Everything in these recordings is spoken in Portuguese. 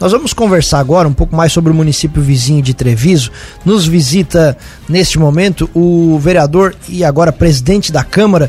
Nós vamos conversar agora um pouco mais sobre o município vizinho de Treviso. Nos visita neste momento o vereador e agora presidente da Câmara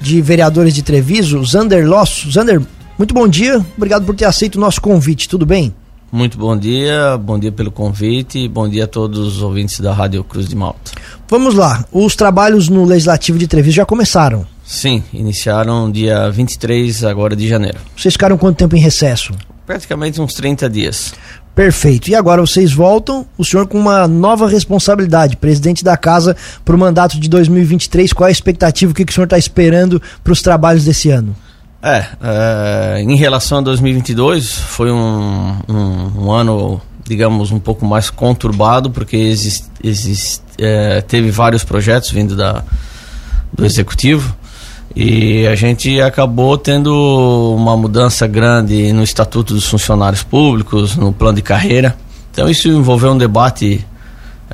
de Vereadores de Treviso, Zander Losso. Zander, muito bom dia, obrigado por ter aceito o nosso convite, tudo bem? Muito bom dia, bom dia pelo convite e bom dia a todos os ouvintes da Rádio Cruz de Malta. Vamos lá, os trabalhos no Legislativo de Treviso já começaram? Sim, iniciaram dia 23 agora de janeiro. Vocês ficaram quanto tempo em recesso? Praticamente uns 30 dias. Perfeito. E agora vocês voltam, o senhor com uma nova responsabilidade, presidente da casa para o mandato de 2023. Qual é a expectativa? O que, que o senhor está esperando para os trabalhos desse ano? É, é, em relação a 2022, foi um, um, um, ano, digamos, um pouco mais conturbado, porque exist, exist, é, teve vários projetos vindo da, do executivo e a gente acabou tendo uma mudança grande no Estatuto dos Funcionários Públicos, no plano de carreira. Então isso envolveu um debate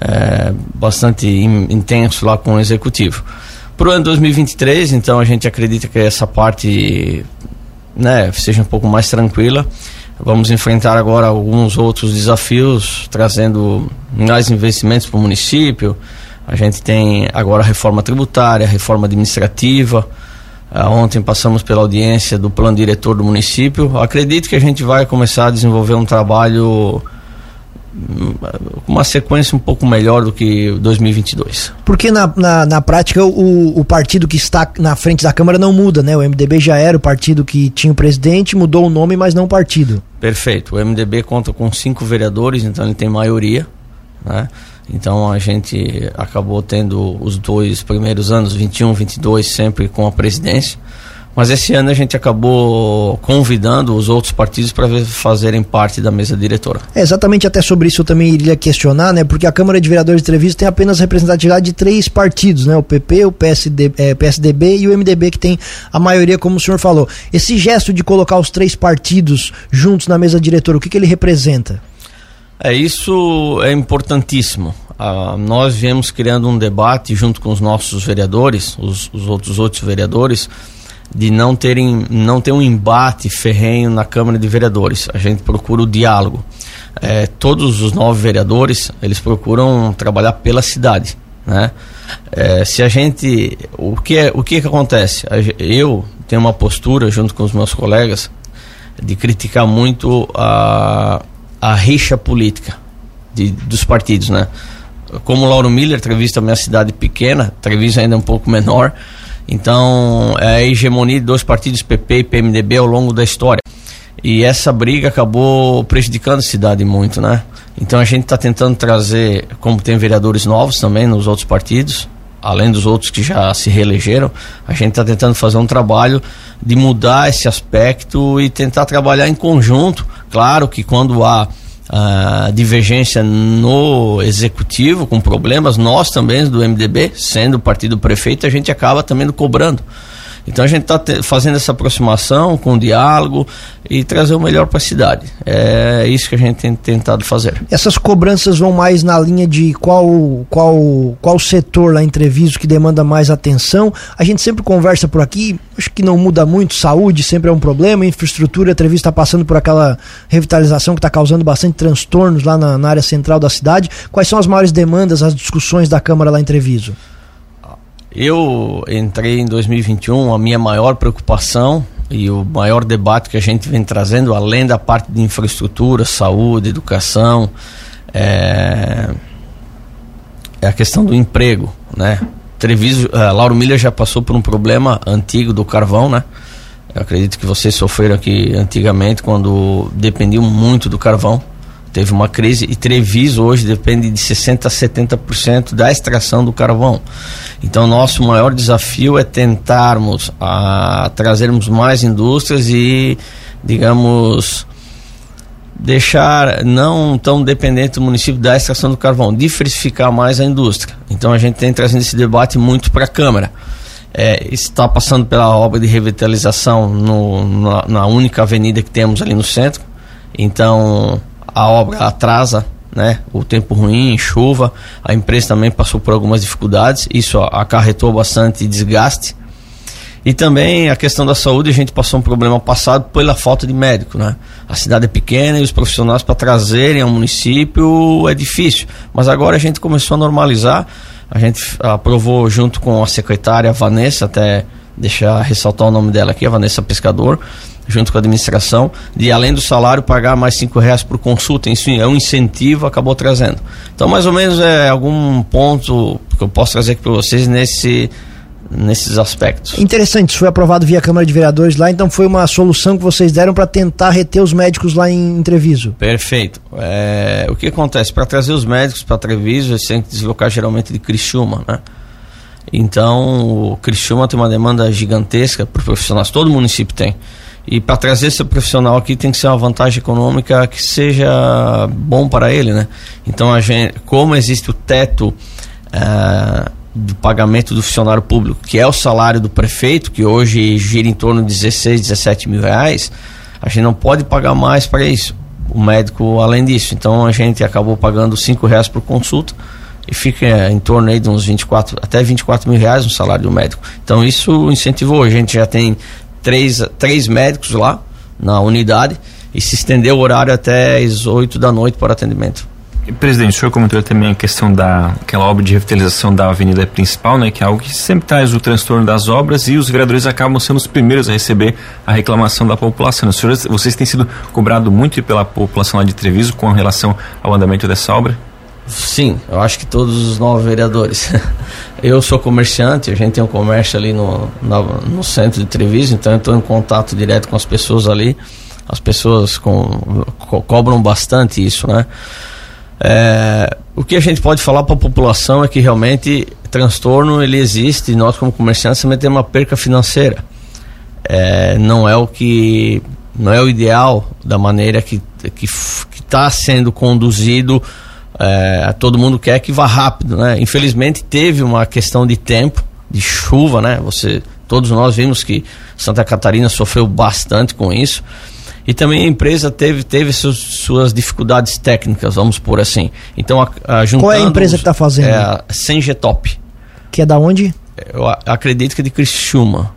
é, bastante in, intenso lá com o executivo. Para o ano 2023, então a gente acredita que essa parte né, seja um pouco mais tranquila. Vamos enfrentar agora alguns outros desafios, trazendo mais investimentos para o município. A gente tem agora a reforma tributária, a reforma administrativa. Uh, ontem passamos pela audiência do plano diretor do município. Acredito que a gente vai começar a desenvolver um trabalho com uma sequência um pouco melhor do que 2022. Porque na, na, na prática o, o, partido que está na frente da Câmara não muda, né? O MDB já era o partido que tinha o presidente, mudou o nome, mas não o partido. Perfeito. O MDB conta com cinco vereadores, então ele tem maioria, né? Então a gente acabou tendo os dois primeiros anos, 21, 22, sempre com a presidência. Mas esse ano a gente acabou convidando os outros partidos para fazerem parte da mesa diretora. É, exatamente, até sobre isso eu também iria questionar, né? Porque a Câmara de Vereadores de Treviso tem apenas representatividade de três partidos, né? O PP, o PSD, é, PSDB e o MDB, que tem a maioria, como o senhor falou. Esse gesto de colocar os três partidos juntos na mesa diretora, o que, que ele representa? É, isso é importantíssimo. Ah, nós viemos criando um debate junto com os nossos vereadores, os, os outros outros vereadores, de não terem não ter um embate ferrenho na Câmara de Vereadores. A gente procura o diálogo. É, todos os nove vereadores eles procuram trabalhar pela cidade, né? É, se a gente o que é, o que, que acontece? Eu tenho uma postura junto com os meus colegas de criticar muito a, a rixa política de, dos partidos, né? Como Lauro Miller, Treviso também é uma cidade pequena, Treviso ainda é um pouco menor. Então, é a hegemonia de dois partidos, PP e PMDB, ao longo da história. E essa briga acabou prejudicando a cidade muito, né? Então a gente está tentando trazer, como tem vereadores novos também nos outros partidos, além dos outros que já se reelegeram, a gente está tentando fazer um trabalho de mudar esse aspecto e tentar trabalhar em conjunto. Claro que quando há a divergência no executivo com problemas, nós também do MDB, sendo o partido prefeito, a gente acaba também cobrando. Então a gente está fazendo essa aproximação com diálogo e trazer o melhor para a cidade. É isso que a gente tem tentado fazer. Essas cobranças vão mais na linha de qual qual qual setor lá em Treviso que demanda mais atenção. A gente sempre conversa por aqui, acho que não muda muito. Saúde sempre é um problema, infraestrutura. A Treviso está passando por aquela revitalização que está causando bastante transtornos lá na, na área central da cidade. Quais são as maiores demandas, as discussões da Câmara lá em Treviso? Eu entrei em 2021, a minha maior preocupação e o maior debate que a gente vem trazendo, além da parte de infraestrutura, saúde, educação, é, é a questão do emprego, né? Treviso, uh, Lauro Miller já passou por um problema antigo do carvão, né? Eu acredito que vocês sofreram aqui antigamente quando dependiam muito do carvão. Teve uma crise e Treviso hoje depende de 60 a 70% da extração do carvão. Então, nosso maior desafio é tentarmos a, trazermos mais indústrias e, digamos, deixar não tão dependente o município da extração do carvão, diversificar mais a indústria. Então, a gente tem trazendo esse debate muito para a Câmara. É, está passando pela obra de revitalização no, na, na única avenida que temos ali no centro. Então, a obra atrasa né? O tempo ruim, chuva, a empresa também passou por algumas dificuldades, isso acarretou bastante desgaste. E também a questão da saúde, a gente passou um problema passado pela falta de médico, né? A cidade é pequena e os profissionais para trazerem ao município é difícil. Mas agora a gente começou a normalizar. A gente aprovou junto com a secretária Vanessa, até deixar ressaltar o nome dela aqui, a Vanessa Pescador, junto com a administração, de além do salário pagar mais cinco reais por consulta. Isso é um incentivo, acabou trazendo. Então, mais ou menos é algum ponto que eu posso trazer aqui para vocês nesse nesses aspectos. Interessante, isso foi aprovado via Câmara de Vereadores lá, então foi uma solução que vocês deram para tentar reter os médicos lá em Treviso. Perfeito. É, o que acontece? Para trazer os médicos para Treviso, eles têm que deslocar geralmente de Criciúma, né? Então, o Criciúma tem uma demanda gigantesca por profissionais, todo município tem. E para trazer esse profissional aqui tem que ser uma vantagem econômica que seja bom para ele, né? Então, a gente, como existe o teto. Uh, do pagamento do funcionário público, que é o salário do prefeito, que hoje gira em torno de 16, 17 mil reais, a gente não pode pagar mais para isso. O médico, além disso. Então a gente acabou pagando 5 reais por consulta e fica em torno aí de uns 24, até 24 mil reais no salário do médico. Então isso incentivou. A gente já tem três, três médicos lá na unidade e se estendeu o horário até as 8 da noite para atendimento. Presidente, o senhor comentou também a questão da aquela obra de revitalização da avenida principal, né, que é algo que sempre traz o transtorno das obras e os vereadores acabam sendo os primeiros a receber a reclamação da população. O senhor, vocês têm sido cobrados muito pela população lá de Treviso com relação ao andamento dessa obra? Sim, eu acho que todos os novos vereadores. Eu sou comerciante, a gente tem um comércio ali no, no, no centro de Treviso, então eu estou em contato direto com as pessoas ali. As pessoas com, co cobram bastante isso, né? É, o que a gente pode falar para a população é que realmente transtorno ele existe nós como comerciantes também temos uma perca financeira. É, não é o que não é o ideal da maneira que que está sendo conduzido. É, todo mundo quer que vá rápido, né? Infelizmente teve uma questão de tempo, de chuva, né? Você, todos nós vimos que Santa Catarina sofreu bastante com isso. E também a empresa teve, teve suas, suas dificuldades técnicas, vamos por assim. Então, a, a, Qual é a empresa que está fazendo? É a Sengetop. Que é da onde? Eu acredito que é de Criciúma.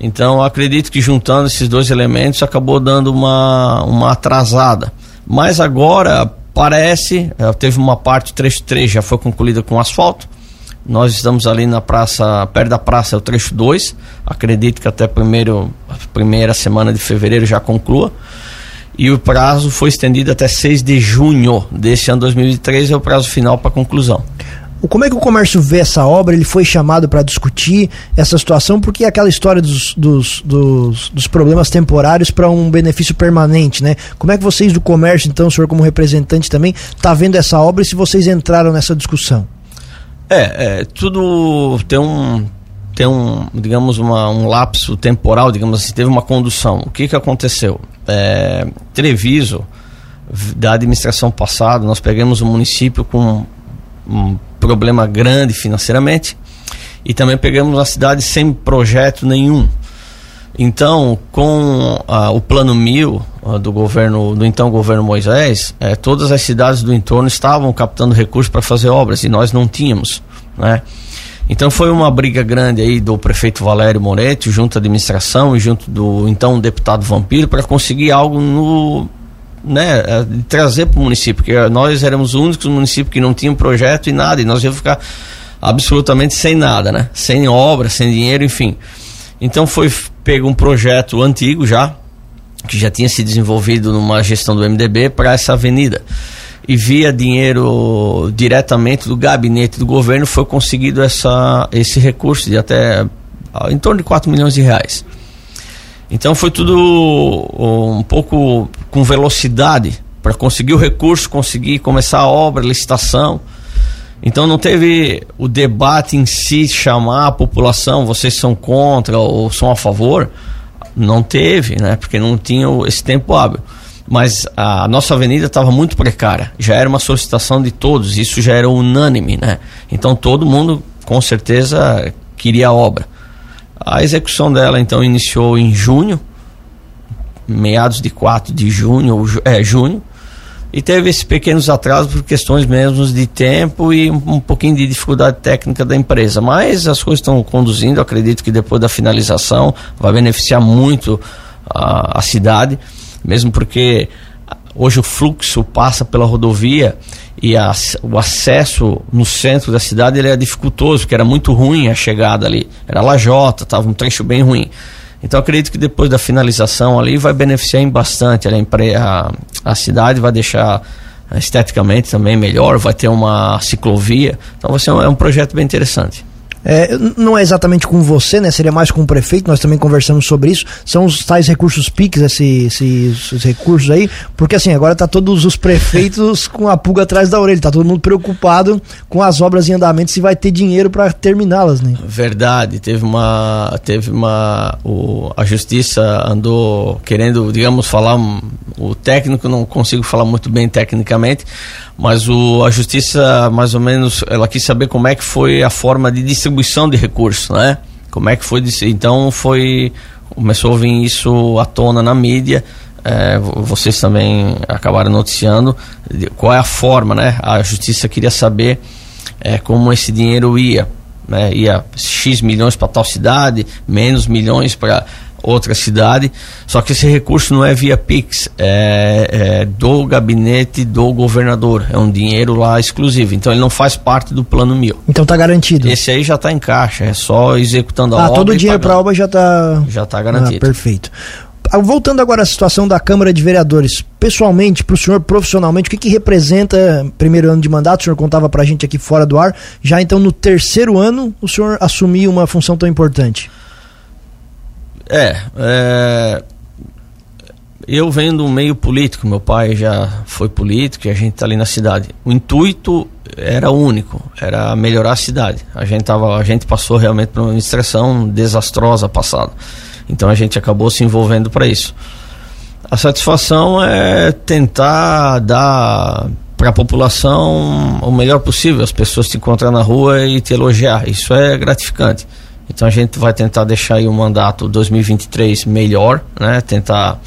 Então, acredito que juntando esses dois elementos acabou dando uma, uma atrasada. Mas agora parece, é, teve uma parte, o trecho 3 já foi concluída com asfalto. Nós estamos ali na praça, perto da praça, é o trecho 2. Acredito que até primeiro, primeira semana de fevereiro já conclua. E o prazo foi estendido até 6 de junho deste ano 2013, é o prazo final para conclusão. Como é que o comércio vê essa obra? Ele foi chamado para discutir essa situação, porque é aquela história dos, dos, dos, dos problemas temporários para um benefício permanente, né? Como é que vocês do comércio, então, o senhor como representante também, está vendo essa obra e se vocês entraram nessa discussão? É, é tudo tem um tem um digamos uma, um lapso temporal, digamos assim, teve uma condução. O que que aconteceu? É, Treviso da administração passada, nós pegamos um município com um problema grande financeiramente e também pegamos uma cidade sem projeto nenhum. Então, com ah, o plano mil ah, do governo, do então governo Moisés, eh, todas as cidades do entorno estavam captando recursos para fazer obras e nós não tínhamos, né? Então foi uma briga grande aí do prefeito Valério Moretti, junto à administração e junto do então deputado Vampiro para conseguir algo no né, trazer para o município, porque nós éramos os únicos municípios que não tinham projeto e nada, e nós íamos ficar absolutamente sem nada, né? Sem obra, sem dinheiro, enfim. Então foi pego um projeto antigo já, que já tinha se desenvolvido numa gestão do MDB para essa avenida. E via dinheiro diretamente do gabinete do governo foi conseguido essa, esse recurso de até ah, em torno de 4 milhões de reais. Então foi tudo um pouco com velocidade para conseguir o recurso, conseguir começar a obra, licitação. Então não teve o debate em si chamar a população, vocês são contra ou são a favor. Não teve, né? Porque não tinha esse tempo hábil. Mas a nossa avenida estava muito precária. Já era uma solicitação de todos, isso já era unânime, né? Então todo mundo com certeza queria a obra. A execução dela então iniciou em junho, meados de 4 de junho, é, junho, E teve esses pequenos atrasos por questões mesmo de tempo e um, um pouquinho de dificuldade técnica da empresa. Mas as coisas estão conduzindo, acredito que depois da finalização vai beneficiar muito a, a cidade, mesmo porque hoje o fluxo passa pela rodovia e a, o acesso no centro da cidade ele é dificultoso, porque era muito ruim a chegada ali. Era lajota, estava um trecho bem ruim. Então acredito que depois da finalização ali vai beneficiar bastante a, a, cidade, vai deixar esteticamente também melhor, vai ter uma ciclovia. Então vai ser um, é um projeto bem interessante. É, não é exatamente com você, né? Seria mais com o prefeito, nós também conversamos sobre isso. São os tais recursos PIX, esses, esses recursos aí, porque assim, agora tá todos os prefeitos com a pulga atrás da orelha, tá todo mundo preocupado com as obras em andamento se vai ter dinheiro para terminá-las, né? Verdade, teve uma teve uma o, a justiça andou querendo, digamos, falar um, o técnico não consigo falar muito bem tecnicamente, mas o, a justiça mais ou menos ela quis saber como é que foi a forma de distribuição de recursos, né? Como é que foi então foi começou a vir isso à tona na mídia. É, vocês também acabaram noticiando qual é a forma, né? A justiça queria saber é, como esse dinheiro ia, né? Ia x milhões para tal cidade, menos milhões para outra cidade. Só que esse recurso não é via Pix, é, é, do gabinete do governador. É um dinheiro lá exclusivo. Então ele não faz parte do plano mil. Então tá garantido. Esse aí já está em caixa, é só executando a ah, obra. Ah, todo o dinheiro para a obra já está. Já está garantido. Ah, perfeito. Ah, voltando agora à situação da Câmara de Vereadores, pessoalmente, para o senhor profissionalmente, o que, que representa primeiro ano de mandato? O senhor contava para a gente aqui fora do ar. Já então no terceiro ano, o senhor assumiu uma função tão importante? É, é, eu venho do meio político, meu pai já foi político e a gente está ali na cidade. O intuito era único, era melhorar a cidade. A gente, tava, a gente passou realmente por uma administração desastrosa passada. Então a gente acabou se envolvendo para isso. A satisfação é tentar dar para a população o melhor possível, as pessoas te encontrar na rua e te elogiar. Isso é gratificante. Então a gente vai tentar deixar aí o mandato 2023 melhor, né? Tentar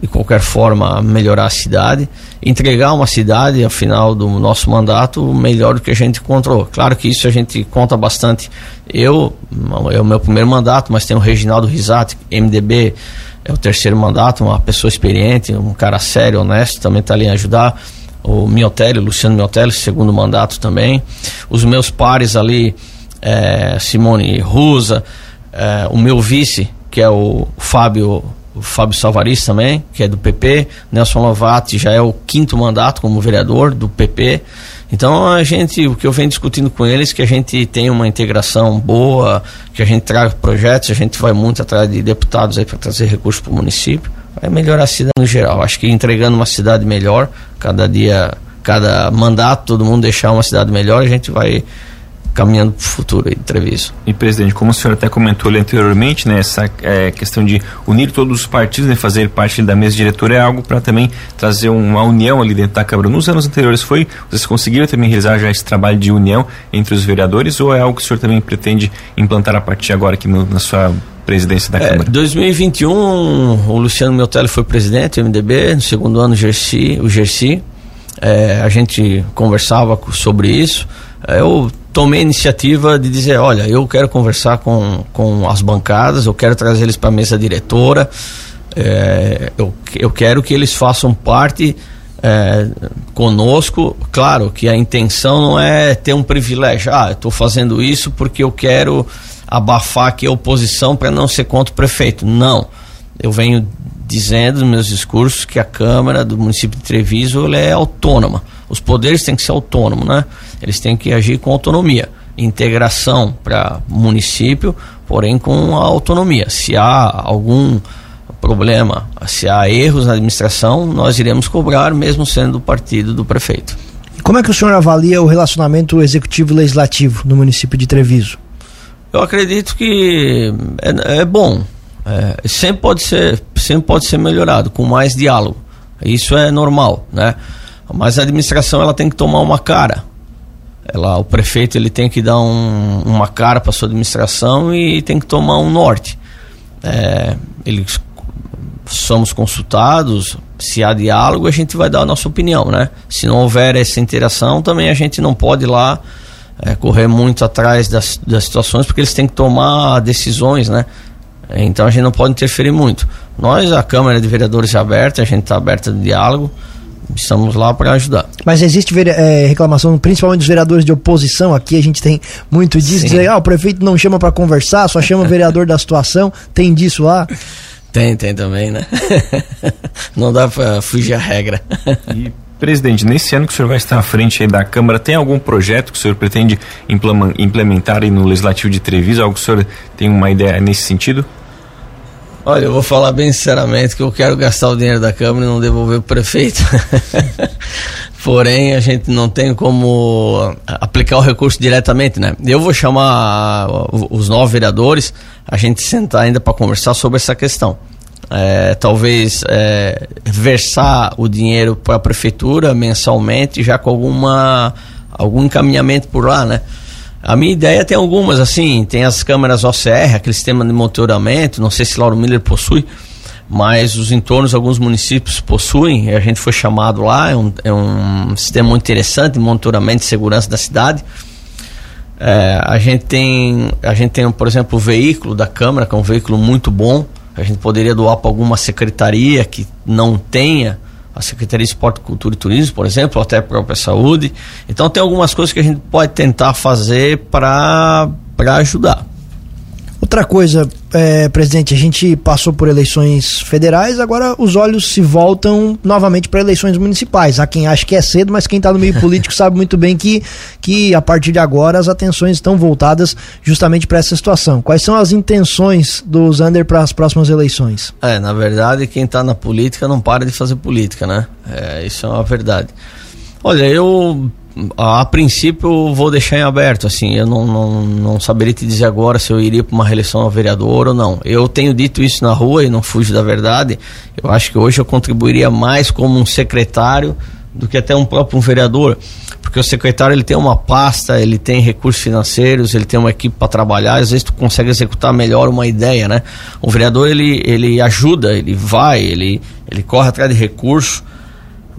de qualquer forma melhorar a cidade, entregar uma cidade ao final do nosso mandato melhor do que a gente encontrou. Claro que isso a gente conta bastante. Eu é o meu primeiro mandato, mas tem o Reginaldo Risati, MDB, é o terceiro mandato, uma pessoa experiente, um cara sério, honesto, também está ali a ajudar. O Miotelli, Luciano Miotelli, segundo mandato também. Os meus pares ali, é, Simone Rusa, é, o meu vice, que é o Fábio, o Fábio Salvaris também, que é do PP, Nelson Lovati já é o quinto mandato como vereador do PP. Então a gente, o que eu venho discutindo com eles, que a gente tem uma integração boa, que a gente traga projetos, a gente vai muito atrás de deputados aí para trazer recursos para o município, vai melhorar a cidade no geral. Acho que entregando uma cidade melhor, cada dia, cada mandato, todo mundo deixar uma cidade melhor, a gente vai caminhando para o futuro aí Treviso. E presidente, como o senhor até comentou ali anteriormente, né, essa é, questão de unir todos os partidos, né, fazer parte da mesa diretora é algo para também trazer uma união ali dentro da Câmara. Nos anos anteriores foi, vocês conseguiram também realizar já esse trabalho de união entre os vereadores ou é algo que o senhor também pretende implantar a partir agora aqui no, na sua presidência da é, Câmara? 2021, o Luciano Miotelli foi presidente do MDB, no segundo ano o Gersi, o Gersi é, a gente conversava sobre isso. É, eu tomei a iniciativa de dizer, olha, eu quero conversar com, com as bancadas, eu quero trazer eles para a mesa diretora, é, eu, eu quero que eles façam parte é, conosco. Claro que a intenção não é ter um privilégio, ah, estou fazendo isso porque eu quero abafar aqui a oposição para não ser contra o prefeito. Não, eu venho dizendo nos meus discursos que a Câmara do município de Treviso é autônoma. Os poderes têm que ser autônomos, né? Eles têm que agir com autonomia. Integração para município, porém com a autonomia. Se há algum problema, se há erros na administração, nós iremos cobrar, mesmo sendo do partido do prefeito. Como é que o senhor avalia o relacionamento executivo-legislativo no município de Treviso? Eu acredito que é, é bom. É, sempre pode ser, sempre pode ser melhorado com mais diálogo. Isso é normal, né? Mas a administração ela tem que tomar uma cara. Ela, o prefeito ele tem que dar um, uma cara para sua administração e tem que tomar um norte. É, ele somos consultados, se há diálogo, a gente vai dar a nossa opinião, né? Se não houver essa interação, também a gente não pode lá é, correr muito atrás das, das situações, porque eles têm que tomar decisões, né? Então a gente não pode interferir muito. Nós, a Câmara de Vereadores é aberta, a gente está aberta de diálogo, estamos lá para ajudar. Mas existe é, reclamação, principalmente dos vereadores de oposição, aqui a gente tem muito disso, dizer, ah, o prefeito não chama para conversar, só chama o vereador da situação, tem disso lá? Tem, tem também, né? não dá para fugir a regra. E Presidente, nesse ano que o senhor vai estar à frente da Câmara, tem algum projeto que o senhor pretende implementar no Legislativo de Treviso? Algo que o senhor tem uma ideia nesse sentido? Olha, eu vou falar bem sinceramente que eu quero gastar o dinheiro da Câmara e não devolver o prefeito. Porém, a gente não tem como aplicar o recurso diretamente, né? Eu vou chamar os nove vereadores, a gente sentar ainda para conversar sobre essa questão é, talvez é, versar o dinheiro para a prefeitura mensalmente, já com alguma algum encaminhamento por lá, né? A minha ideia tem algumas, assim, tem as câmeras OCR, aquele sistema de monitoramento, não sei se Lauro Miller possui, mas os entornos, alguns municípios possuem, a gente foi chamado lá, é um, é um sistema muito interessante de monitoramento e segurança da cidade. É, a gente tem, a gente tem, por exemplo, o veículo da Câmara, que é um veículo muito bom, a gente poderia doar para alguma secretaria que não tenha a Secretaria de Esporte, Cultura e Turismo, por exemplo, até a própria saúde. Então tem algumas coisas que a gente pode tentar fazer para ajudar. Outra coisa, é, presidente, a gente passou por eleições federais, agora os olhos se voltam novamente para eleições municipais. Há quem acha que é cedo, mas quem está no meio político sabe muito bem que, que a partir de agora as atenções estão voltadas justamente para essa situação. Quais são as intenções do Zander para as próximas eleições? É, na verdade, quem está na política não para de fazer política, né? É, isso é uma verdade. Olha, eu a princípio vou deixar em aberto, assim, eu não, não, não saberia te dizer agora se eu iria para uma reeleição a vereador ou não. Eu tenho dito isso na rua e não fujo da verdade. Eu acho que hoje eu contribuiria mais como um secretário do que até um próprio um vereador, porque o secretário ele tem uma pasta, ele tem recursos financeiros, ele tem uma equipe para trabalhar, às vezes tu consegue executar melhor uma ideia, né? O vereador ele, ele ajuda, ele vai, ele, ele corre atrás de recursos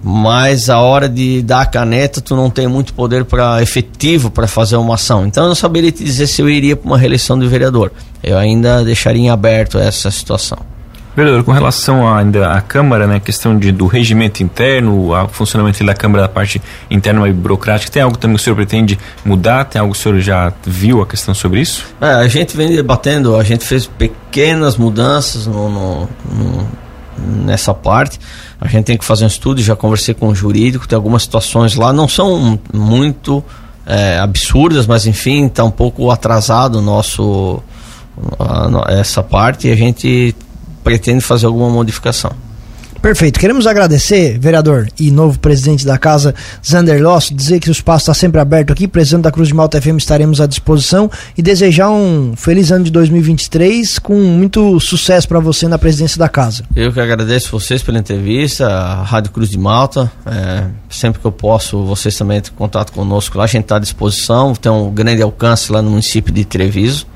mas a hora de dar a caneta tu não tem muito poder para efetivo para fazer uma ação. Então eu não saberia te dizer se eu iria para uma reeleição de vereador. Eu ainda deixaria em aberto essa situação. Vereador, com relação ainda à Câmara, né, questão de, do regimento interno, o funcionamento da Câmara, da parte interna e burocrática, tem algo também que o senhor pretende mudar? Tem algo que o senhor já viu a questão sobre isso? É, a gente vem debatendo, a gente fez pequenas mudanças no, no, no nessa parte. A gente tem que fazer um estudo, já conversei com o jurídico, tem algumas situações lá, não são muito é, absurdas, mas enfim, está um pouco atrasado nosso a, essa parte e a gente pretende fazer alguma modificação. Perfeito. Queremos agradecer, vereador e novo presidente da casa, Zander Loss, dizer que o espaço está sempre aberto aqui, presidente da Cruz de Malta FM, estaremos à disposição e desejar um feliz ano de 2023 com muito sucesso para você na presidência da casa. Eu que agradeço vocês pela entrevista, a Rádio Cruz de Malta. É, sempre que eu posso, vocês também entram em contato conosco lá, a gente está à disposição, tem um grande alcance lá no município de Treviso.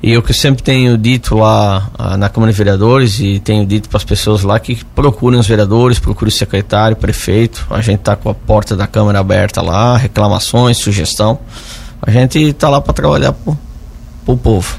E eu que sempre tenho dito lá ah, na Câmara de Vereadores e tenho dito para as pessoas lá que procurem os vereadores, procurem o secretário, o prefeito. A gente está com a porta da Câmara aberta lá, reclamações, sugestão. A gente está lá para trabalhar para o povo.